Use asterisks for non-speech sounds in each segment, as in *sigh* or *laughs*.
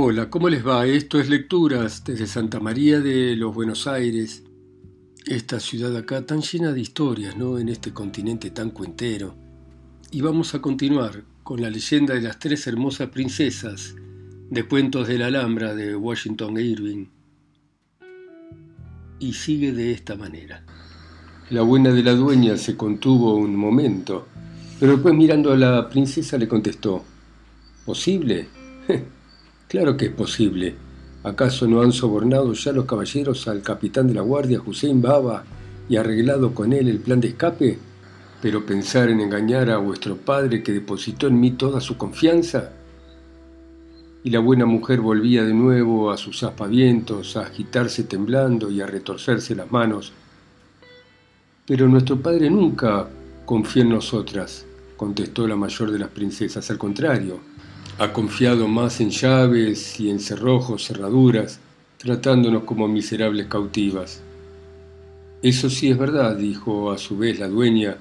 Hola, ¿cómo les va? Esto es Lecturas desde Santa María de los Buenos Aires, esta ciudad acá tan llena de historias, ¿no? En este continente tan cuentero. Y vamos a continuar con la leyenda de las tres hermosas princesas de Cuentos de la Alhambra de Washington Irving. Y sigue de esta manera. La buena de la dueña se contuvo un momento, pero después mirando a la princesa le contestó, ¿posible? *laughs* Claro que es posible. ¿Acaso no han sobornado ya los caballeros al capitán de la guardia, Hussein Baba, y arreglado con él el plan de escape? Pero pensar en engañar a vuestro padre que depositó en mí toda su confianza. Y la buena mujer volvía de nuevo a sus aspavientos, a agitarse temblando y a retorcerse las manos. Pero nuestro padre nunca confió en nosotras, contestó la mayor de las princesas. Al contrario, ha confiado más en llaves y en cerrojos, cerraduras, tratándonos como miserables cautivas. Eso sí es verdad, dijo a su vez la dueña,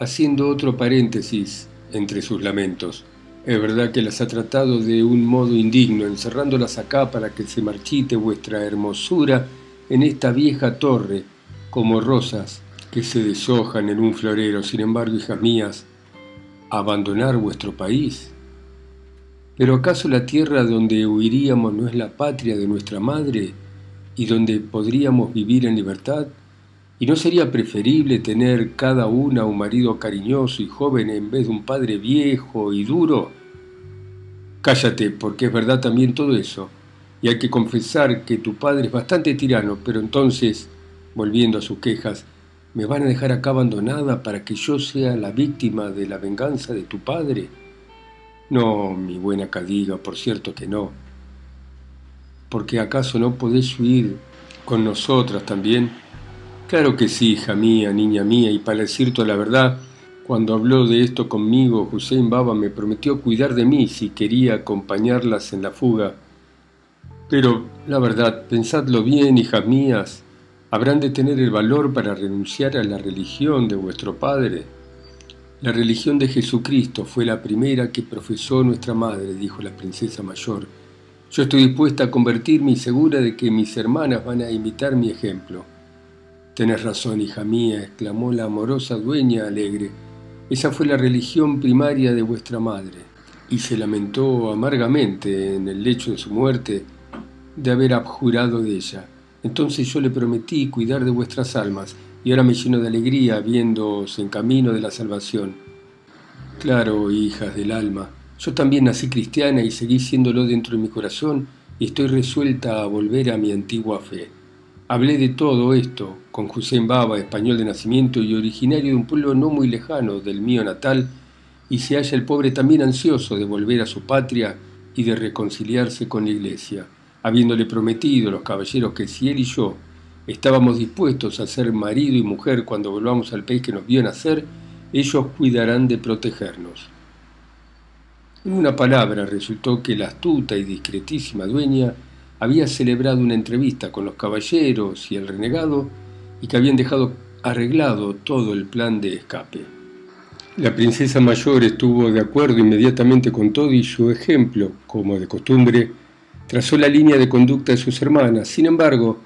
haciendo otro paréntesis entre sus lamentos. Es verdad que las ha tratado de un modo indigno, encerrándolas acá para que se marchite vuestra hermosura en esta vieja torre, como rosas que se deshojan en un florero. Sin embargo, hijas mías, abandonar vuestro país ¿Pero acaso la tierra donde huiríamos no es la patria de nuestra madre y donde podríamos vivir en libertad? ¿Y no sería preferible tener cada una un marido cariñoso y joven en vez de un padre viejo y duro? Cállate, porque es verdad también todo eso. Y hay que confesar que tu padre es bastante tirano, pero entonces, volviendo a sus quejas, ¿me van a dejar acá abandonada para que yo sea la víctima de la venganza de tu padre? No, mi buena Cadiga, por cierto que no. Porque acaso no podés huir con nosotras también? Claro que sí, hija mía, niña mía, y para decir toda la verdad, cuando habló de esto conmigo, Hussein Baba me prometió cuidar de mí si quería acompañarlas en la fuga. Pero, la verdad, pensadlo bien, hijas mías, habrán de tener el valor para renunciar a la religión de vuestro padre. La religión de Jesucristo fue la primera que profesó nuestra madre, dijo la princesa mayor. Yo estoy dispuesta a convertirme y segura de que mis hermanas van a imitar mi ejemplo. Tenés razón, hija mía, exclamó la amorosa dueña alegre. Esa fue la religión primaria de vuestra madre. Y se lamentó amargamente en el lecho de su muerte de haber abjurado de ella. Entonces yo le prometí cuidar de vuestras almas y ahora me lleno de alegría viéndoos en camino de la salvación. Claro, hijas del alma, yo también nací cristiana y seguí siéndolo dentro de mi corazón y estoy resuelta a volver a mi antigua fe. Hablé de todo esto con José Baba, español de nacimiento y originario de un pueblo no muy lejano del mío natal, y se halla el pobre también ansioso de volver a su patria y de reconciliarse con la iglesia, habiéndole prometido a los caballeros que si él y yo Estábamos dispuestos a ser marido y mujer cuando volvamos al país que nos vio nacer, ellos cuidarán de protegernos. En una palabra, resultó que la astuta y discretísima dueña había celebrado una entrevista con los caballeros y el renegado y que habían dejado arreglado todo el plan de escape. La princesa mayor estuvo de acuerdo inmediatamente con todo y su ejemplo, como de costumbre, trazó la línea de conducta de sus hermanas. Sin embargo,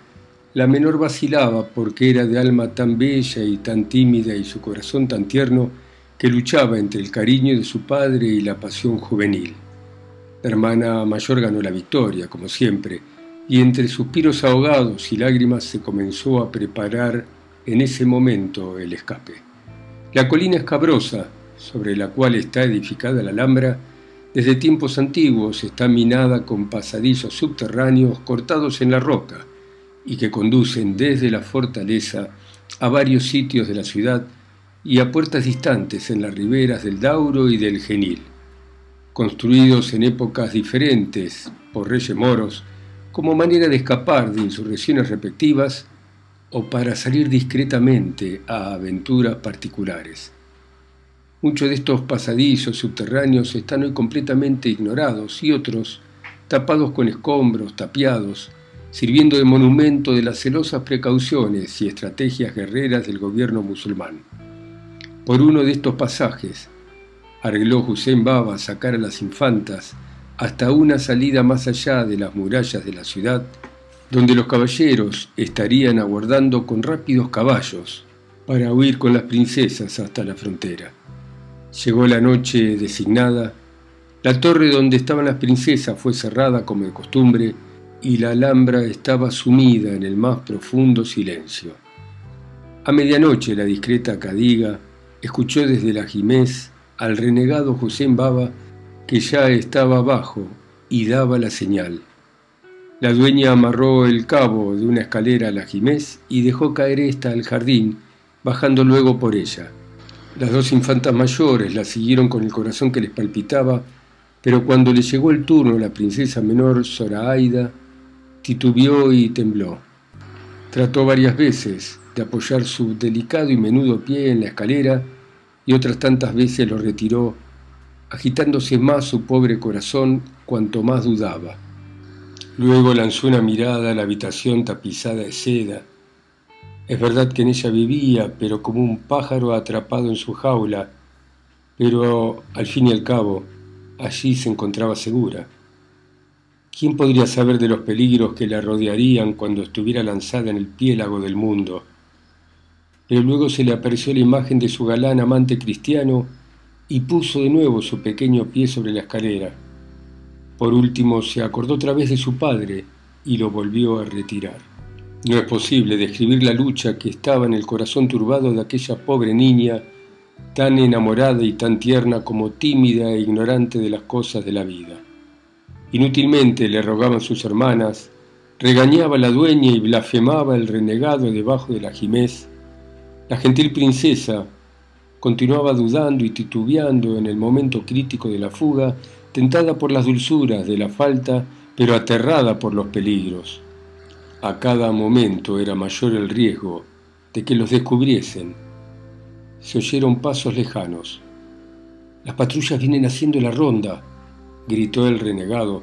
la menor vacilaba porque era de alma tan bella y tan tímida y su corazón tan tierno que luchaba entre el cariño de su padre y la pasión juvenil. La hermana mayor ganó la victoria, como siempre, y entre suspiros ahogados y lágrimas se comenzó a preparar en ese momento el escape. La colina escabrosa, sobre la cual está edificada la Alhambra, desde tiempos antiguos está minada con pasadizos subterráneos cortados en la roca, y que conducen desde la fortaleza a varios sitios de la ciudad y a puertas distantes en las riberas del Dauro y del Genil, construidos en épocas diferentes por reyes moros como manera de escapar de insurrecciones respectivas o para salir discretamente a aventuras particulares. Muchos de estos pasadizos subterráneos están hoy completamente ignorados y otros, tapados con escombros, tapiados, sirviendo de monumento de las celosas precauciones y estrategias guerreras del gobierno musulmán. Por uno de estos pasajes, arregló Hussein Baba sacar a las infantas hasta una salida más allá de las murallas de la ciudad, donde los caballeros estarían aguardando con rápidos caballos para huir con las princesas hasta la frontera. Llegó la noche designada, la torre donde estaban las princesas fue cerrada como de costumbre y la alhambra estaba sumida en el más profundo silencio. A medianoche la discreta Cadiga escuchó desde la Jimés al renegado José Baba que ya estaba abajo y daba la señal. La dueña amarró el cabo de una escalera a la Jimés y dejó caer ésta al jardín, bajando luego por ella. Las dos infantas mayores la siguieron con el corazón que les palpitaba, pero cuando le llegó el turno la princesa menor Zoraida, titubeó y tembló. Trató varias veces de apoyar su delicado y menudo pie en la escalera y otras tantas veces lo retiró agitándose más su pobre corazón cuanto más dudaba. Luego lanzó una mirada a la habitación tapizada de seda. Es verdad que en ella vivía, pero como un pájaro atrapado en su jaula, pero al fin y al cabo, allí se encontraba segura. ¿Quién podría saber de los peligros que la rodearían cuando estuviera lanzada en el piélago del mundo? Pero luego se le apareció la imagen de su galán amante cristiano y puso de nuevo su pequeño pie sobre la escalera. Por último se acordó otra vez de su padre y lo volvió a retirar. No es posible describir la lucha que estaba en el corazón turbado de aquella pobre niña, tan enamorada y tan tierna como tímida e ignorante de las cosas de la vida. Inútilmente le rogaban sus hermanas, regañaba la dueña y blasfemaba el renegado debajo de la jimés. La gentil princesa, Continuaba dudando y titubeando en el momento crítico de la fuga, tentada por las dulzuras de la falta, pero aterrada por los peligros. A cada momento era mayor el riesgo de que los descubriesen. Se oyeron pasos lejanos. Las patrullas vienen haciendo la ronda, gritó el renegado.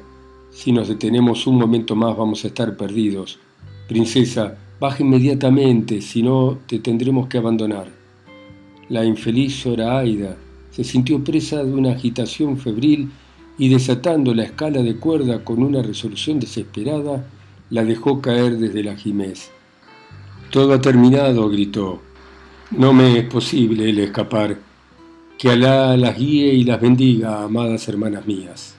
Si nos detenemos un momento más vamos a estar perdidos. Princesa, baja inmediatamente, si no te tendremos que abandonar. La infeliz Zoraida se sintió presa de una agitación febril y desatando la escala de cuerda con una resolución desesperada, la dejó caer desde la jimés. Todo ha terminado, gritó. No me es posible el escapar. Que Alá las guíe y las bendiga, amadas hermanas mías.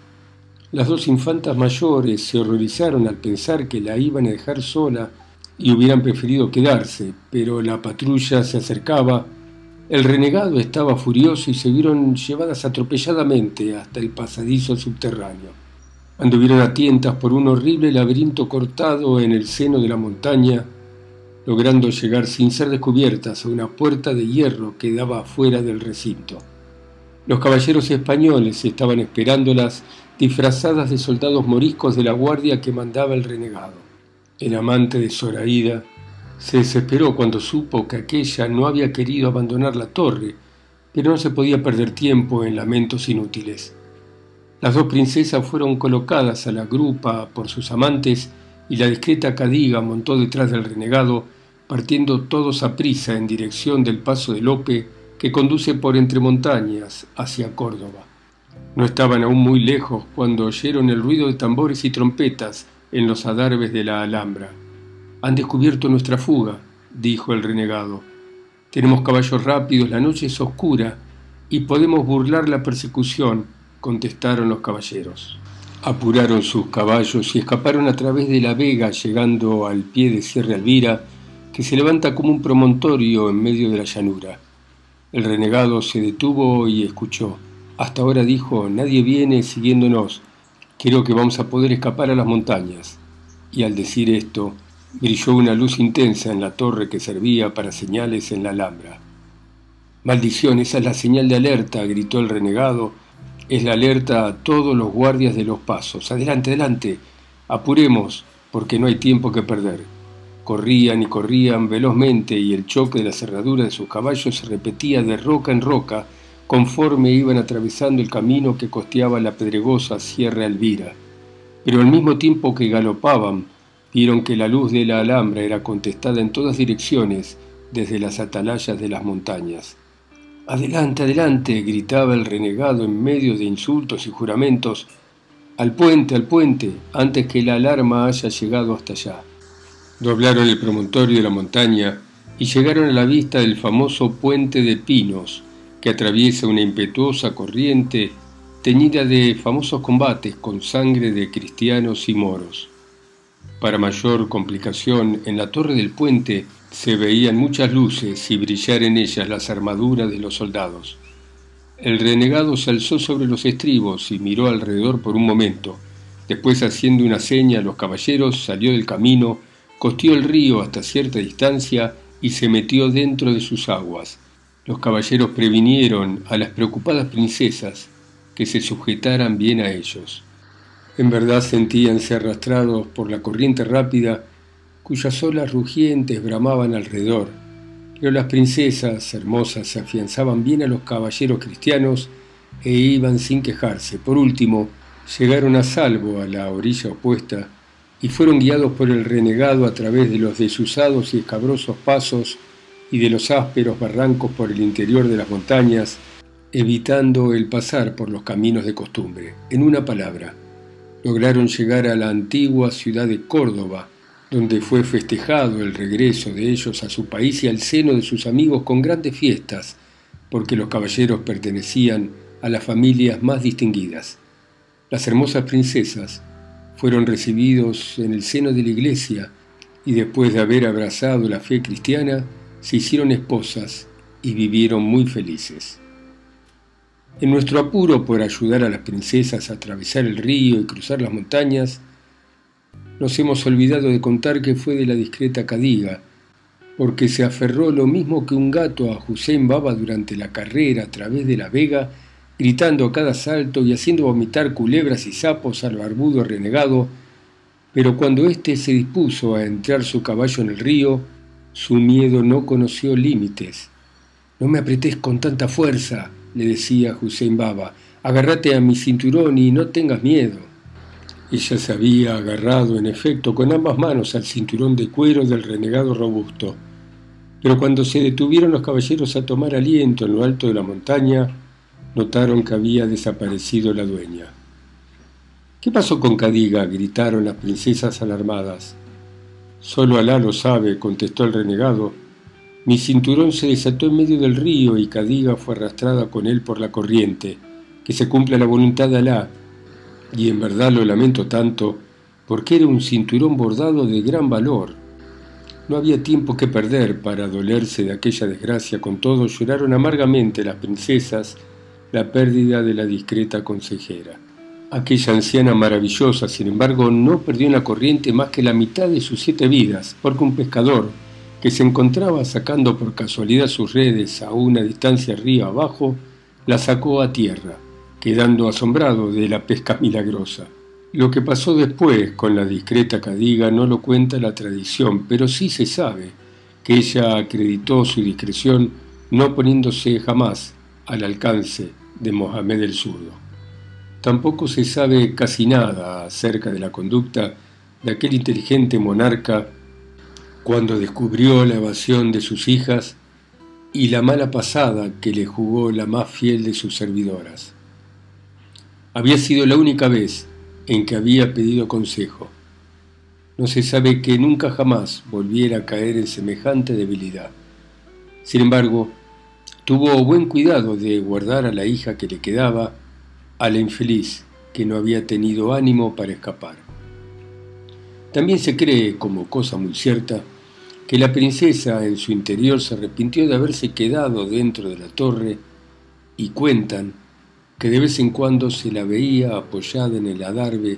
Las dos infantas mayores se horrorizaron al pensar que la iban a dejar sola y hubieran preferido quedarse, pero la patrulla se acercaba el renegado estaba furioso y se vieron llevadas atropelladamente hasta el pasadizo subterráneo. Anduvieron a tientas por un horrible laberinto cortado en el seno de la montaña, logrando llegar sin ser descubiertas a una puerta de hierro que daba fuera del recinto. Los caballeros españoles estaban esperándolas disfrazadas de soldados moriscos de la guardia que mandaba el renegado. El amante de Zoraida se desesperó cuando supo que aquella no había querido abandonar la torre, pero no se podía perder tiempo en lamentos inútiles. Las dos princesas fueron colocadas a la grupa por sus amantes y la discreta Cadiga montó detrás del renegado, partiendo todos a prisa en dirección del paso de Lope que conduce por entre montañas hacia Córdoba. No estaban aún muy lejos cuando oyeron el ruido de tambores y trompetas en los adarves de la Alhambra. Han descubierto nuestra fuga, dijo el renegado. Tenemos caballos rápidos, la noche es oscura y podemos burlar la persecución, contestaron los caballeros. Apuraron sus caballos y escaparon a través de la vega, llegando al pie de Sierra Elvira, que se levanta como un promontorio en medio de la llanura. El renegado se detuvo y escuchó. Hasta ahora dijo, nadie viene siguiéndonos. Creo que vamos a poder escapar a las montañas. Y al decir esto, brilló una luz intensa en la torre que servía para señales en la Alhambra. Maldición, esa es la señal de alerta, gritó el renegado. Es la alerta a todos los guardias de los pasos. Adelante, adelante. Apuremos, porque no hay tiempo que perder. Corrían y corrían velozmente y el choque de la cerradura de sus caballos se repetía de roca en roca conforme iban atravesando el camino que costeaba la pedregosa Sierra Elvira. Pero al mismo tiempo que galopaban, vieron que la luz de la alhambra era contestada en todas direcciones desde las atalayas de las montañas. Adelante, adelante, gritaba el renegado en medio de insultos y juramentos. Al puente, al puente, antes que la alarma haya llegado hasta allá. Doblaron el promontorio de la montaña y llegaron a la vista del famoso puente de pinos que atraviesa una impetuosa corriente teñida de famosos combates con sangre de cristianos y moros. Para mayor complicación, en la torre del puente se veían muchas luces y brillar en ellas las armaduras de los soldados. El renegado se alzó sobre los estribos y miró alrededor por un momento. Después, haciendo una seña a los caballeros, salió del camino, costeó el río hasta cierta distancia y se metió dentro de sus aguas. Los caballeros previnieron a las preocupadas princesas que se sujetaran bien a ellos. En verdad sentíanse arrastrados por la corriente rápida cuyas olas rugientes bramaban alrededor, pero las princesas hermosas se afianzaban bien a los caballeros cristianos e iban sin quejarse. Por último, llegaron a salvo a la orilla opuesta y fueron guiados por el renegado a través de los desusados y escabrosos pasos y de los ásperos barrancos por el interior de las montañas, evitando el pasar por los caminos de costumbre. En una palabra, lograron llegar a la antigua ciudad de Córdoba, donde fue festejado el regreso de ellos a su país y al seno de sus amigos con grandes fiestas, porque los caballeros pertenecían a las familias más distinguidas. Las hermosas princesas fueron recibidos en el seno de la iglesia y después de haber abrazado la fe cristiana, se hicieron esposas y vivieron muy felices. En nuestro apuro por ayudar a las princesas a atravesar el río y cruzar las montañas, nos hemos olvidado de contar que fue de la discreta Cadiga, porque se aferró lo mismo que un gato a Hussein Baba durante la carrera a través de la vega, gritando a cada salto y haciendo vomitar culebras y sapos al barbudo renegado, pero cuando éste se dispuso a entrar su caballo en el río, su miedo no conoció límites. No me apretés con tanta fuerza, le decía Hussein Baba, agárrate a mi cinturón y no tengas miedo. Ella se había agarrado, en efecto, con ambas manos al cinturón de cuero del renegado robusto. Pero cuando se detuvieron los caballeros a tomar aliento en lo alto de la montaña, notaron que había desaparecido la dueña. ¿Qué pasó con Cadiga? gritaron las princesas alarmadas. Solo Alá lo sabe, contestó el renegado, mi cinturón se desató en medio del río y Cadiga fue arrastrada con él por la corriente. Que se cumpla la voluntad de Alá. Y en verdad lo lamento tanto, porque era un cinturón bordado de gran valor. No había tiempo que perder para dolerse de aquella desgracia, con todo lloraron amargamente las princesas la pérdida de la discreta consejera. Aquella anciana maravillosa, sin embargo, no perdió en la corriente más que la mitad de sus siete vidas, porque un pescador, que se encontraba sacando por casualidad sus redes a una distancia río abajo, la sacó a tierra, quedando asombrado de la pesca milagrosa. Lo que pasó después con la discreta Cadiga no lo cuenta la tradición, pero sí se sabe que ella acreditó su discreción no poniéndose jamás al alcance de Mohamed el Zurdo. Tampoco se sabe casi nada acerca de la conducta de aquel inteligente monarca cuando descubrió la evasión de sus hijas y la mala pasada que le jugó la más fiel de sus servidoras. Había sido la única vez en que había pedido consejo. No se sabe que nunca jamás volviera a caer en semejante debilidad. Sin embargo, tuvo buen cuidado de guardar a la hija que le quedaba, a la infeliz que no había tenido ánimo para escapar. También se cree, como cosa muy cierta, que la princesa en su interior se arrepintió de haberse quedado dentro de la torre y cuentan que de vez en cuando se la veía apoyada en el adarve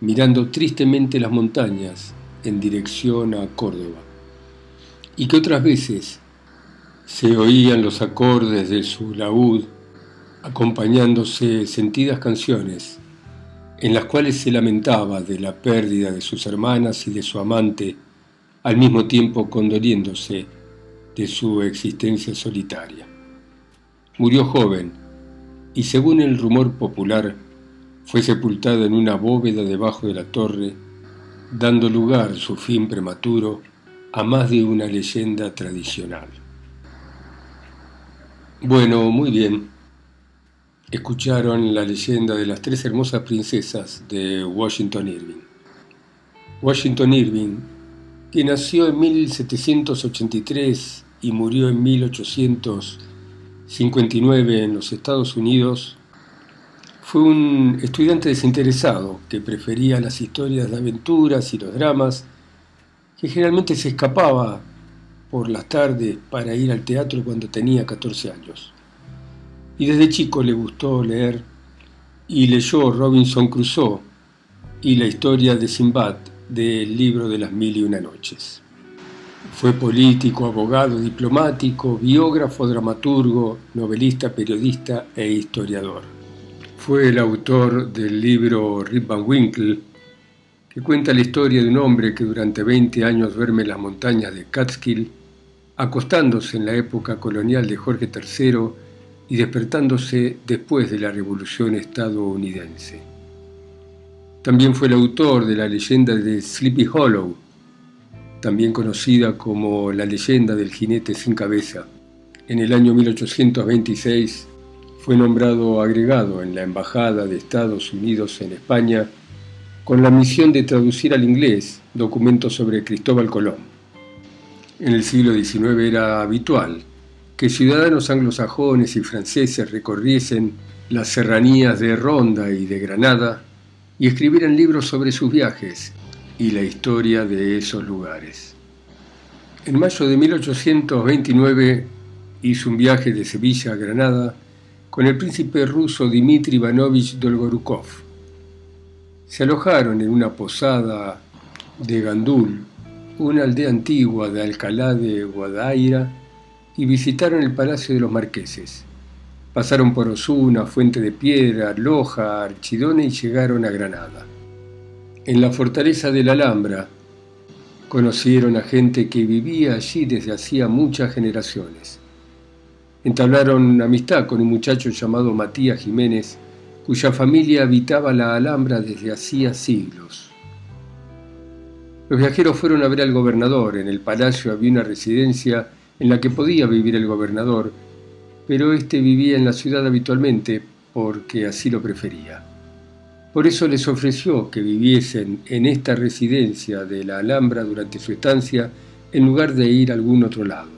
mirando tristemente las montañas en dirección a Córdoba y que otras veces se oían los acordes de su laúd acompañándose sentidas canciones en las cuales se lamentaba de la pérdida de sus hermanas y de su amante al mismo tiempo condoliéndose de su existencia solitaria. Murió joven y según el rumor popular fue sepultada en una bóveda debajo de la torre, dando lugar su fin prematuro a más de una leyenda tradicional. Bueno, muy bien. escucharon la leyenda de las tres hermosas princesas de Washington Irving. Washington Irving, que nació en 1783 y murió en 1859 en los Estados Unidos, fue un estudiante desinteresado que prefería las historias de aventuras y los dramas, que generalmente se escapaba por las tardes para ir al teatro cuando tenía 14 años. Y desde chico le gustó leer y leyó Robinson Crusoe y la historia de Simbad del libro de las mil y una noches. Fue político, abogado, diplomático, biógrafo, dramaturgo, novelista, periodista e historiador. Fue el autor del libro Rip Van Winkle, que cuenta la historia de un hombre que durante 20 años duerme en las montañas de Catskill, acostándose en la época colonial de Jorge III y despertándose después de la Revolución estadounidense. También fue el autor de la leyenda de Sleepy Hollow, también conocida como la leyenda del jinete sin cabeza. En el año 1826 fue nombrado agregado en la Embajada de Estados Unidos en España con la misión de traducir al inglés documentos sobre Cristóbal Colón. En el siglo XIX era habitual que ciudadanos anglosajones y franceses recorriesen las serranías de Ronda y de Granada y escribieran libros sobre sus viajes y la historia de esos lugares. En mayo de 1829 hizo un viaje de Sevilla a Granada con el príncipe ruso Dmitri Ivanovich Dolgorukov. Se alojaron en una posada de Gandul, una aldea antigua de Alcalá de Guadaira, y visitaron el Palacio de los Marqueses. Pasaron por Osuna, Fuente de Piedra, Loja, Archidona y llegaron a Granada. En la fortaleza de la Alhambra conocieron a gente que vivía allí desde hacía muchas generaciones. Entablaron amistad con un muchacho llamado Matías Jiménez, cuya familia habitaba la Alhambra desde hacía siglos. Los viajeros fueron a ver al gobernador. En el palacio había una residencia en la que podía vivir el gobernador, pero éste vivía en la ciudad habitualmente porque así lo prefería. Por eso les ofreció que viviesen en esta residencia de la Alhambra durante su estancia en lugar de ir a algún otro lado.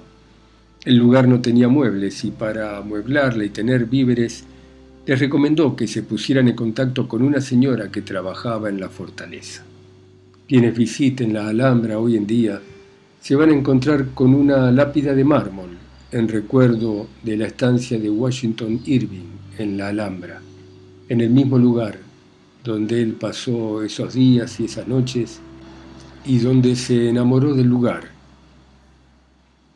El lugar no tenía muebles y para amueblarla y tener víveres, les recomendó que se pusieran en contacto con una señora que trabajaba en la fortaleza. Quienes visiten la Alhambra hoy en día se van a encontrar con una lápida de mármol en recuerdo de la estancia de Washington Irving en la Alhambra, en el mismo lugar donde él pasó esos días y esas noches y donde se enamoró del lugar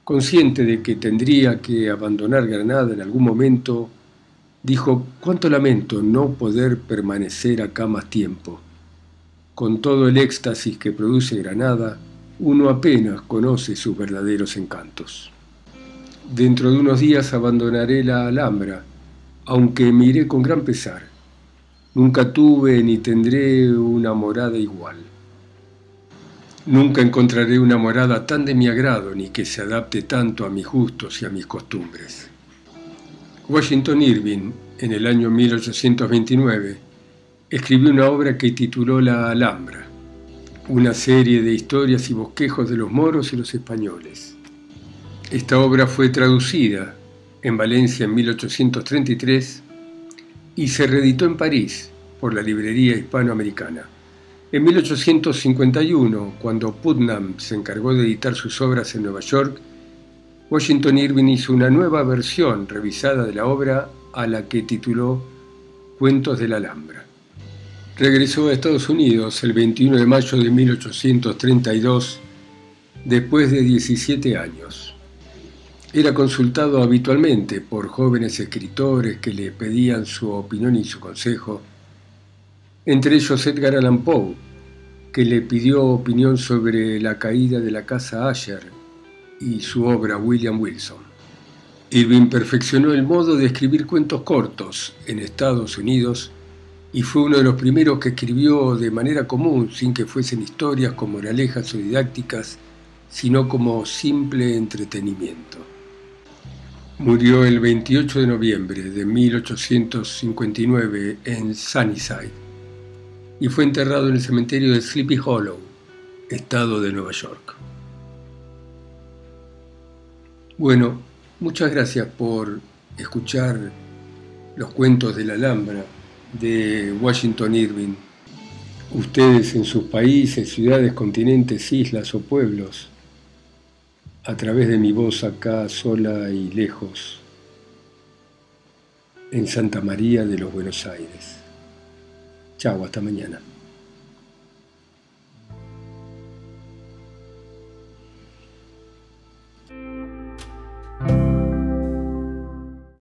Consciente de que tendría que abandonar Granada en algún momento, dijo, cuánto lamento no poder permanecer acá más tiempo. Con todo el éxtasis que produce Granada, uno apenas conoce sus verdaderos encantos. Dentro de unos días abandonaré la Alhambra, aunque me con gran pesar. Nunca tuve ni tendré una morada igual. Nunca encontraré una morada tan de mi agrado ni que se adapte tanto a mis gustos y a mis costumbres. Washington Irving, en el año 1829, escribió una obra que tituló La Alhambra, una serie de historias y bosquejos de los moros y los españoles. Esta obra fue traducida en Valencia en 1833 y se reeditó en París por la Librería Hispanoamericana. En 1851, cuando Putnam se encargó de editar sus obras en Nueva York, Washington Irving hizo una nueva versión revisada de la obra a la que tituló Cuentos de la Alhambra. Regresó a Estados Unidos el 21 de mayo de 1832, después de 17 años. Era consultado habitualmente por jóvenes escritores que le pedían su opinión y su consejo, entre ellos Edgar Allan Poe, que le pidió opinión sobre la caída de la casa Asher y su obra William Wilson. Irving perfeccionó el modo de escribir cuentos cortos en Estados Unidos y fue uno de los primeros que escribió de manera común, sin que fuesen historias como moralejas o didácticas, sino como simple entretenimiento. Murió el 28 de noviembre de 1859 en Sunnyside y fue enterrado en el cementerio de Sleepy Hollow, estado de Nueva York. Bueno, muchas gracias por escuchar los cuentos de la Alhambra de Washington Irving. Ustedes en sus países, ciudades, continentes, islas o pueblos, a través de mi voz acá sola y lejos, en Santa María de los Buenos Aires. Chao, hasta mañana.